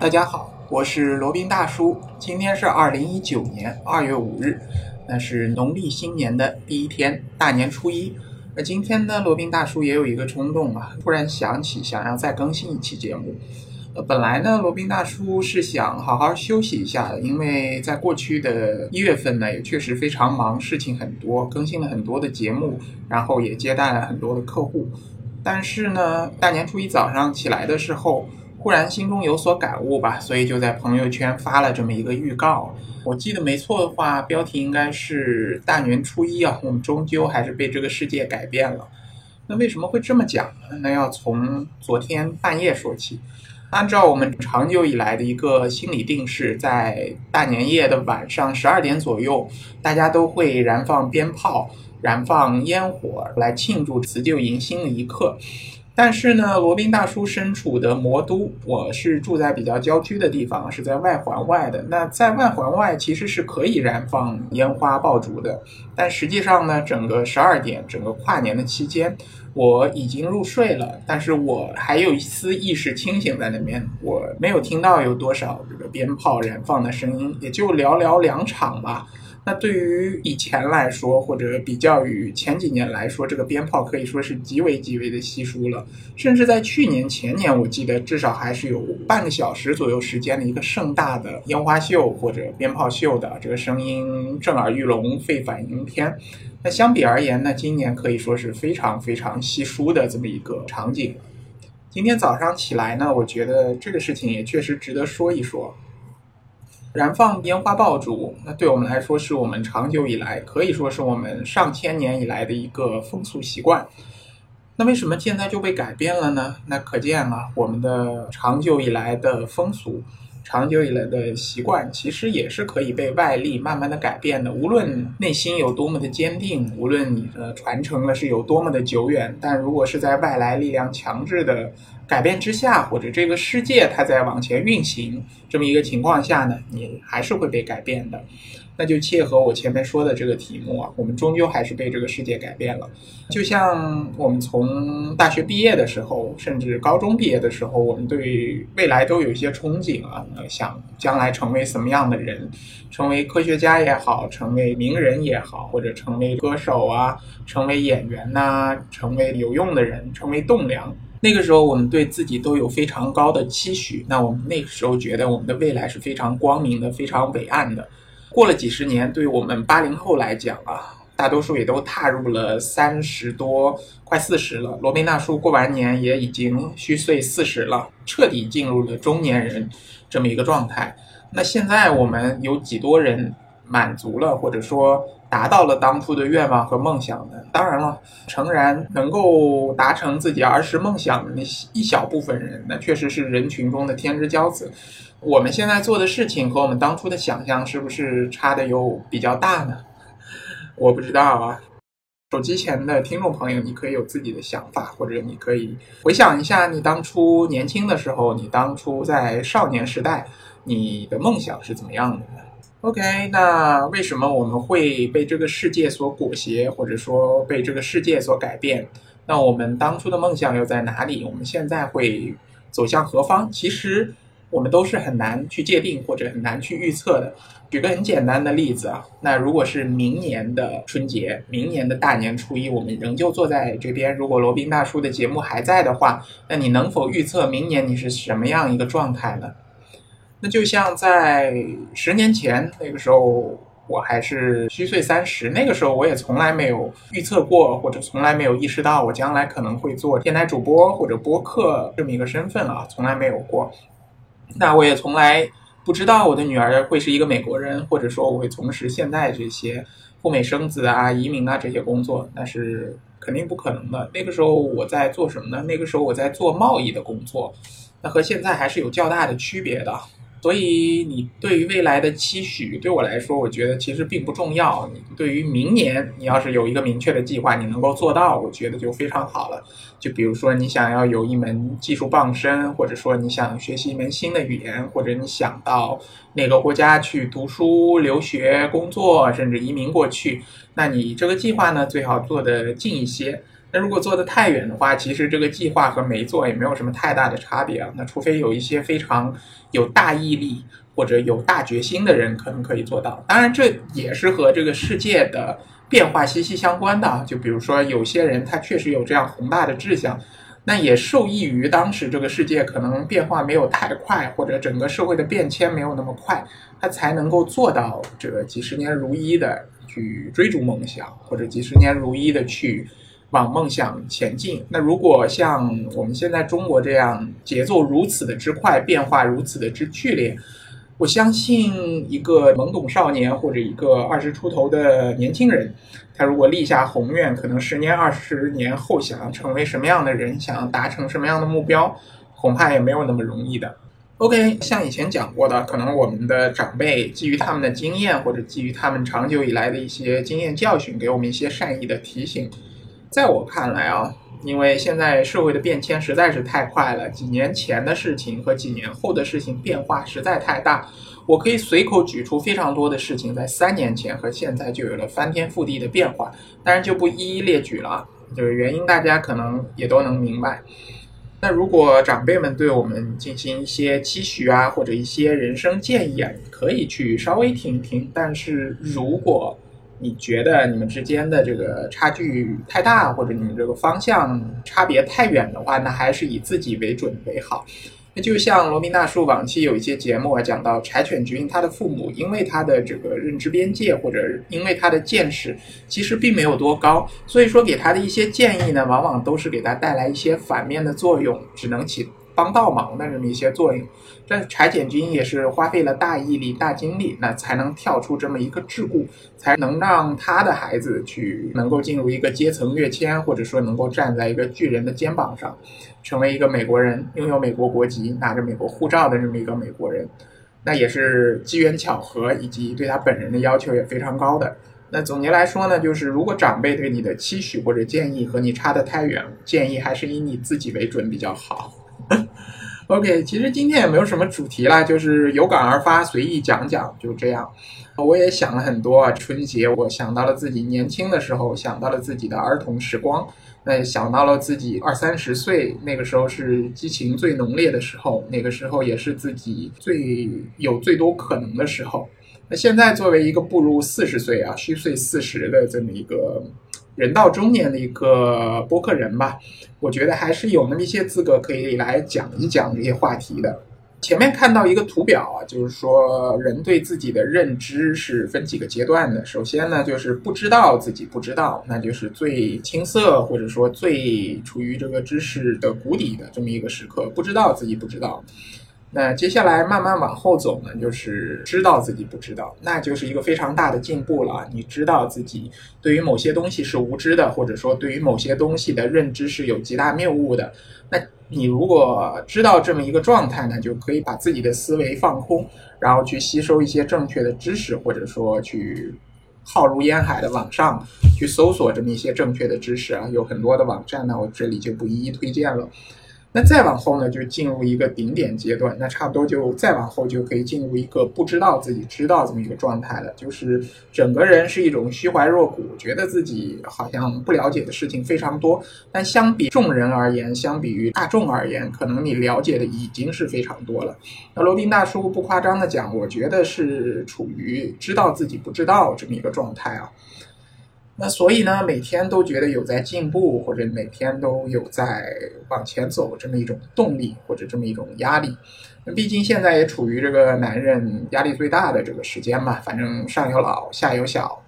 大家好，我是罗宾大叔。今天是二零一九年二月五日，那是农历新年的第一天，大年初一。那今天呢，罗宾大叔也有一个冲动啊，突然想起想要再更新一期节目。呃，本来呢，罗宾大叔是想好好休息一下的，因为在过去的一月份呢，也确实非常忙，事情很多，更新了很多的节目，然后也接待了很多的客户。但是呢，大年初一早上起来的时候。忽然心中有所感悟吧，所以就在朋友圈发了这么一个预告。我记得没错的话，标题应该是“大年初一啊，我们终究还是被这个世界改变了”。那为什么会这么讲呢？那要从昨天半夜说起。按照我们长久以来的一个心理定势，在大年夜的晚上十二点左右，大家都会燃放鞭炮、燃放烟火来庆祝辞旧迎新的一刻。但是呢，罗宾大叔身处的魔都，我是住在比较郊区的地方，是在外环外的。那在外环外其实是可以燃放烟花爆竹的，但实际上呢，整个十二点，整个跨年的期间，我已经入睡了，但是我还有一丝意识清醒在那边，我没有听到有多少这个鞭炮燃放的声音，也就寥寥两场吧。那对于以前来说，或者比较于前几年来说，这个鞭炮可以说是极为极为的稀疏了。甚至在去年前年，我记得至少还是有半个小时左右时间的一个盛大的烟花秀或者鞭炮秀的，这个声音震耳欲聋、沸反盈天。那相比而言呢，今年可以说是非常非常稀疏的这么一个场景。今天早上起来呢，我觉得这个事情也确实值得说一说。燃放烟花爆竹，那对我们来说是我们长久以来，可以说是我们上千年以来的一个风俗习惯。那为什么现在就被改变了呢？那可见啊，我们的长久以来的风俗。长久以来的习惯，其实也是可以被外力慢慢的改变的。无论内心有多么的坚定，无论你的传承了是有多么的久远，但如果是在外来力量强制的改变之下，或者这个世界它在往前运行这么一个情况下呢，你还是会被改变的。那就切合我前面说的这个题目啊，我们终究还是被这个世界改变了。就像我们从大学毕业的时候，甚至高中毕业的时候，我们对未来都有一些憧憬啊，想将来成为什么样的人，成为科学家也好，成为名人也好，或者成为歌手啊，成为演员呐，成为有用的人，成为栋梁。那个时候，我们对自己都有非常高的期许。那我们那个时候觉得我们的未来是非常光明的，非常伟岸的。过了几十年，对于我们八零后来讲啊，大多数也都踏入了三十多，快四十了。罗宾大叔过完年也已经虚岁四十了，彻底进入了中年人这么一个状态。那现在我们有几多人满足了，或者说达到了当初的愿望和梦想的？当然了，诚然能够达成自己儿时梦想的那一小部分人，那确实是人群中的天之骄子。我们现在做的事情和我们当初的想象是不是差的有比较大呢？我不知道啊。手机前的听众朋友，你可以有自己的想法，或者你可以回想一下你当初年轻的时候，你当初在少年时代，你的梦想是怎么样的呢？OK，那为什么我们会被这个世界所裹挟，或者说被这个世界所改变？那我们当初的梦想又在哪里？我们现在会走向何方？其实。我们都是很难去界定或者很难去预测的。举个很简单的例子啊，那如果是明年的春节，明年的大年初一，我们仍旧坐在这边，如果罗宾大叔的节目还在的话，那你能否预测明年你是什么样一个状态呢？那就像在十年前那个时候，我还是虚岁三十，那个时候我也从来没有预测过，或者从来没有意识到我将来可能会做电台主播或者播客这么一个身份啊，从来没有过。那我也从来不知道我的女儿会是一个美国人，或者说我会从事现在这些赴美生子啊、移民啊这些工作，那是肯定不可能的。那个时候我在做什么呢？那个时候我在做贸易的工作，那和现在还是有较大的区别的。所以，你对于未来的期许，对我来说，我觉得其实并不重要。你对于明年，你要是有一个明确的计划，你能够做到，我觉得就非常好了。就比如说，你想要有一门技术傍身，或者说你想学习一门新的语言，或者你想到哪个国家去读书、留学、工作，甚至移民过去，那你这个计划呢，最好做得近一些。那如果做的太远的话，其实这个计划和没做也没有什么太大的差别啊。那除非有一些非常有大毅力或者有大决心的人，可能可以做到。当然，这也是和这个世界的变化息息相关的。就比如说，有些人他确实有这样宏大的志向，那也受益于当时这个世界可能变化没有太快，或者整个社会的变迁没有那么快，他才能够做到这个几十年如一的去追逐梦想，或者几十年如一的去。往梦想前进。那如果像我们现在中国这样节奏如此的之快，变化如此的之剧烈，我相信一个懵懂少年或者一个二十出头的年轻人，他如果立下宏愿，可能十年、二十年后想要成为什么样的人，想要达成什么样的目标，恐怕也没有那么容易的。OK，像以前讲过的，可能我们的长辈基于他们的经验，或者基于他们长久以来的一些经验教训，给我们一些善意的提醒。在我看来啊，因为现在社会的变迁实在是太快了，几年前的事情和几年后的事情变化实在太大。我可以随口举出非常多的事情，在三年前和现在就有了翻天覆地的变化，当然就不一一列举了。就是原因大家可能也都能明白。那如果长辈们对我们进行一些期许啊，或者一些人生建议啊，可以去稍微听一听。但是如果你觉得你们之间的这个差距太大，或者你们这个方向差别太远的话，那还是以自己为准为好。那就像罗宾大叔往期有一些节目啊，讲到柴犬君他的父母，因为他的这个认知边界或者因为他的见识其实并没有多高，所以说给他的一些建议呢，往往都是给他带来一些反面的作用，只能起。帮倒忙的这么一些作用，这柴简君也是花费了大毅力、大精力，那才能跳出这么一个桎梏，才能让他的孩子去能够进入一个阶层跃迁，或者说能够站在一个巨人的肩膀上，成为一个美国人，拥有美国国籍、拿着美国护照的这么一个美国人，那也是机缘巧合，以及对他本人的要求也非常高的。那总结来说呢，就是如果长辈对你的期许或者建议和你差得太远，建议还是以你自己为准比较好。OK，其实今天也没有什么主题啦，就是有感而发，随意讲讲，就这样。我也想了很多啊，春节我想到了自己年轻的时候，想到了自己的儿童时光，那想到了自己二三十岁那个时候是激情最浓烈的时候，那个时候也是自己最有最多可能的时候。那现在作为一个步入四十岁啊，虚岁四十的这么一个。人到中年的一个播客人吧，我觉得还是有那么一些资格可以来讲一讲这些话题的。前面看到一个图表啊，就是说人对自己的认知是分几个阶段的。首先呢，就是不知道自己不知道，那就是最青涩或者说最处于这个知识的谷底的这么一个时刻，不知道自己不知道。那接下来慢慢往后走呢，就是知道自己不知道，那就是一个非常大的进步了。你知道自己对于某些东西是无知的，或者说对于某些东西的认知是有极大谬误的。那你如果知道这么一个状态呢，就可以把自己的思维放空，然后去吸收一些正确的知识，或者说去浩如烟海的网上去搜索这么一些正确的知识啊，有很多的网站呢，我这里就不一一推荐了。那再往后呢，就进入一个顶点阶段，那差不多就再往后就可以进入一个不知道自己知道这么一个状态了，就是整个人是一种虚怀若谷，觉得自己好像不了解的事情非常多，但相比众人而言，相比于大众而言，可能你了解的已经是非常多了。那罗宾大叔不夸张的讲，我觉得是处于知道自己不知道这么一个状态啊。那所以呢，每天都觉得有在进步，或者每天都有在往前走这么一种动力，或者这么一种压力。那毕竟现在也处于这个男人压力最大的这个时间嘛，反正上有老下有小，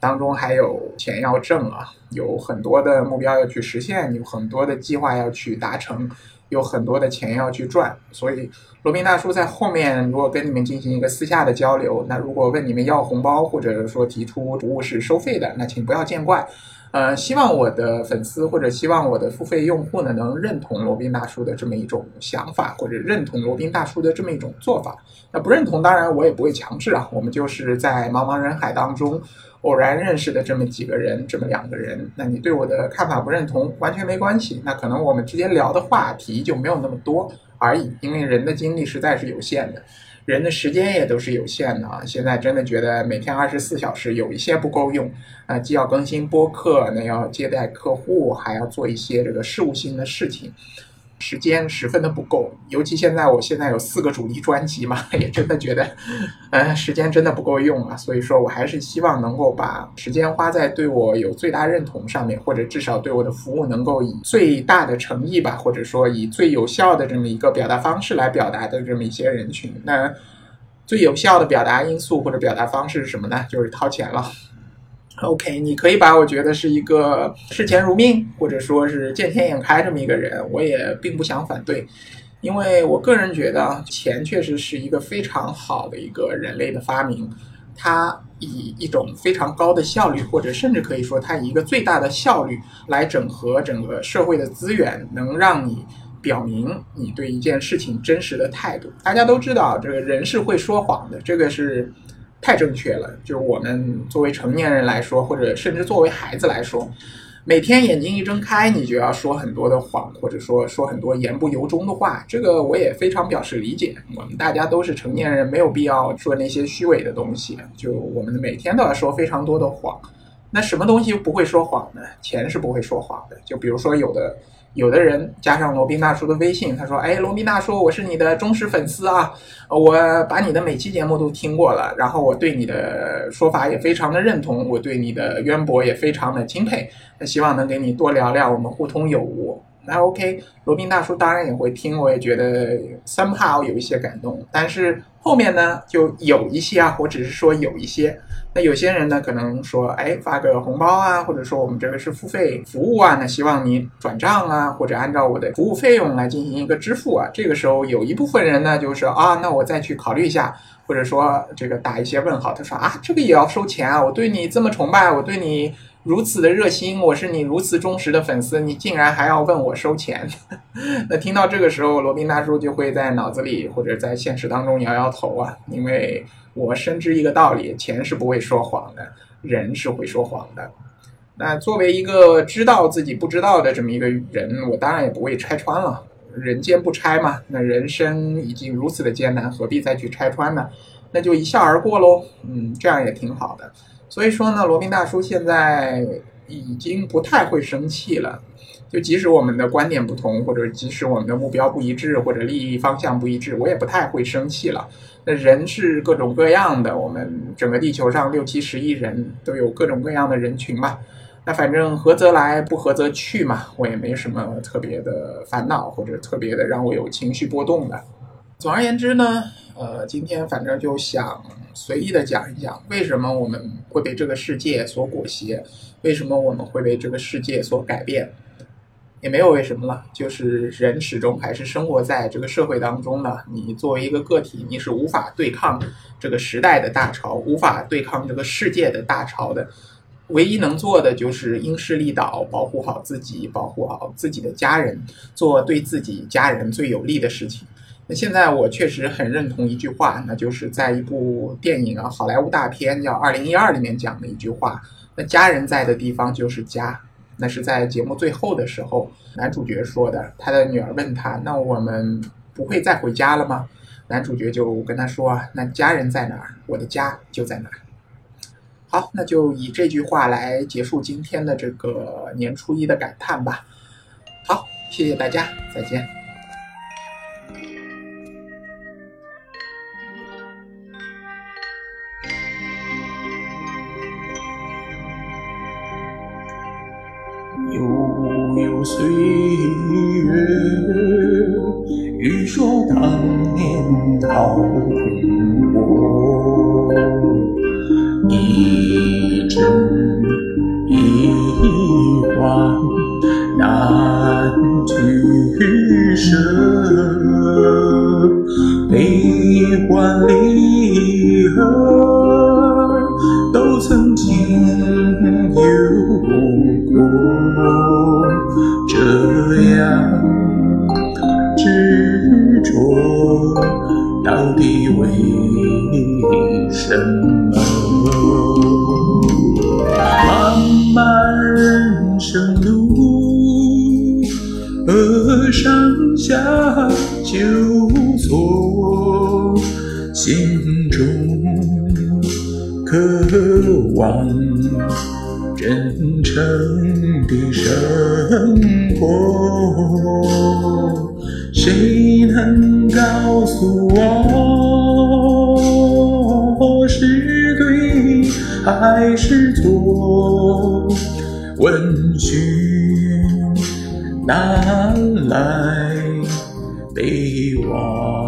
当中还有钱要挣啊，有很多的目标要去实现，有很多的计划要去达成。有很多的钱要去赚，所以罗宾大叔在后面如果跟你们进行一个私下的交流，那如果问你们要红包，或者说提出服务是收费的，那请不要见怪。呃，希望我的粉丝或者希望我的付费用户呢，能认同罗宾大叔的这么一种想法，或者认同罗宾大叔的这么一种做法。那不认同，当然我也不会强制啊。我们就是在茫茫人海当中。偶然认识的这么几个人，这么两个人，那你对我的看法不认同，完全没关系。那可能我们之间聊的话题就没有那么多，而。已。因为人的精力实在是有限的，人的时间也都是有限的啊。现在真的觉得每天二十四小时有一些不够用啊，既要更新播客，那要接待客户，还要做一些这个事务性的事情。时间十分的不够，尤其现在我现在有四个主力专辑嘛，也真的觉得，呃，时间真的不够用啊。所以说我还是希望能够把时间花在对我有最大认同上面，或者至少对我的服务能够以最大的诚意吧，或者说以最有效的这么一个表达方式来表达的这么一些人群。那最有效的表达因素或者表达方式是什么呢？就是掏钱了。OK，你可以把我觉得是一个视钱如命，或者说是见钱眼开这么一个人，我也并不想反对，因为我个人觉得钱确实是一个非常好的一个人类的发明，它以一种非常高的效率，或者甚至可以说它以一个最大的效率来整合整个社会的资源，能让你表明你对一件事情真实的态度。大家都知道，这个人是会说谎的，这个是。太正确了，就是我们作为成年人来说，或者甚至作为孩子来说，每天眼睛一睁开，你就要说很多的谎，或者说 说很多言不由衷的话。这个我也非常表示理解。我们大家都是成年人，没有必要说那些虚伪的东西。就我们每天都要说非常多的谎。那什么东西不会说谎呢？钱是不会说谎的。就比如说有的。有的人加上罗宾大叔的微信，他说：“哎，罗宾大叔，我是你的忠实粉丝啊，我把你的每期节目都听过了，然后我对你的说法也非常的认同，我对你的渊博也非常的钦佩，那希望能给你多聊聊，我们互通有无。”那 OK，罗宾大叔当然也会听，我也觉得 somehow 有一些感动，但是后面呢，就有一些啊，我只是说有一些。那有些人呢，可能说，哎，发个红包啊，或者说我们这个是付费服务啊，那希望你转账啊，或者按照我的服务费用来进行一个支付啊。这个时候有一部分人呢，就是啊，那我再去考虑一下，或者说这个打一些问号。他说啊，这个也要收钱啊？我对你这么崇拜，我对你。如此的热心，我是你如此忠实的粉丝，你竟然还要问我收钱？那听到这个时候，罗宾大叔就会在脑子里或者在现实当中摇摇头啊，因为我深知一个道理：钱是不会说谎的，人是会说谎的。那作为一个知道自己不知道的这么一个人，我当然也不会拆穿了。人间不拆嘛，那人生已经如此的艰难，何必再去拆穿呢？那就一笑而过喽。嗯，这样也挺好的。所以说呢，罗宾大叔现在已经不太会生气了。就即使我们的观点不同，或者即使我们的目标不一致，或者利益方向不一致，我也不太会生气了。那人是各种各样的，我们整个地球上六七十亿人都有各种各样的人群嘛。那反正合则来，不合则去嘛。我也没什么特别的烦恼，或者特别的让我有情绪波动的。总而言之呢，呃，今天反正就想。随意的讲一讲，为什么我们会被这个世界所裹挟？为什么我们会被这个世界所改变？也没有为什么了，就是人始终还是生活在这个社会当中的。你作为一个个体，你是无法对抗这个时代的大潮，无法对抗这个世界的大潮的。唯一能做的就是因势利导，保护好自己，保护好自己的家人，做对自己家人最有利的事情。那现在我确实很认同一句话，那就是在一部电影啊，好莱坞大片叫《二零一二》里面讲的一句话。那家人在的地方就是家。那是在节目最后的时候，男主角说的。他的女儿问他：“那我们不会再回家了吗？”男主角就跟他说：“那家人在哪儿，我的家就在哪儿。”好，那就以这句话来结束今天的这个年初一的感叹吧。好，谢谢大家，再见。悠岁月，欲说当年桃红，为什么？漫漫人生路，上下求索。心中渴望真诚的生活，谁能告诉我是对还是错？问询难来。被忘。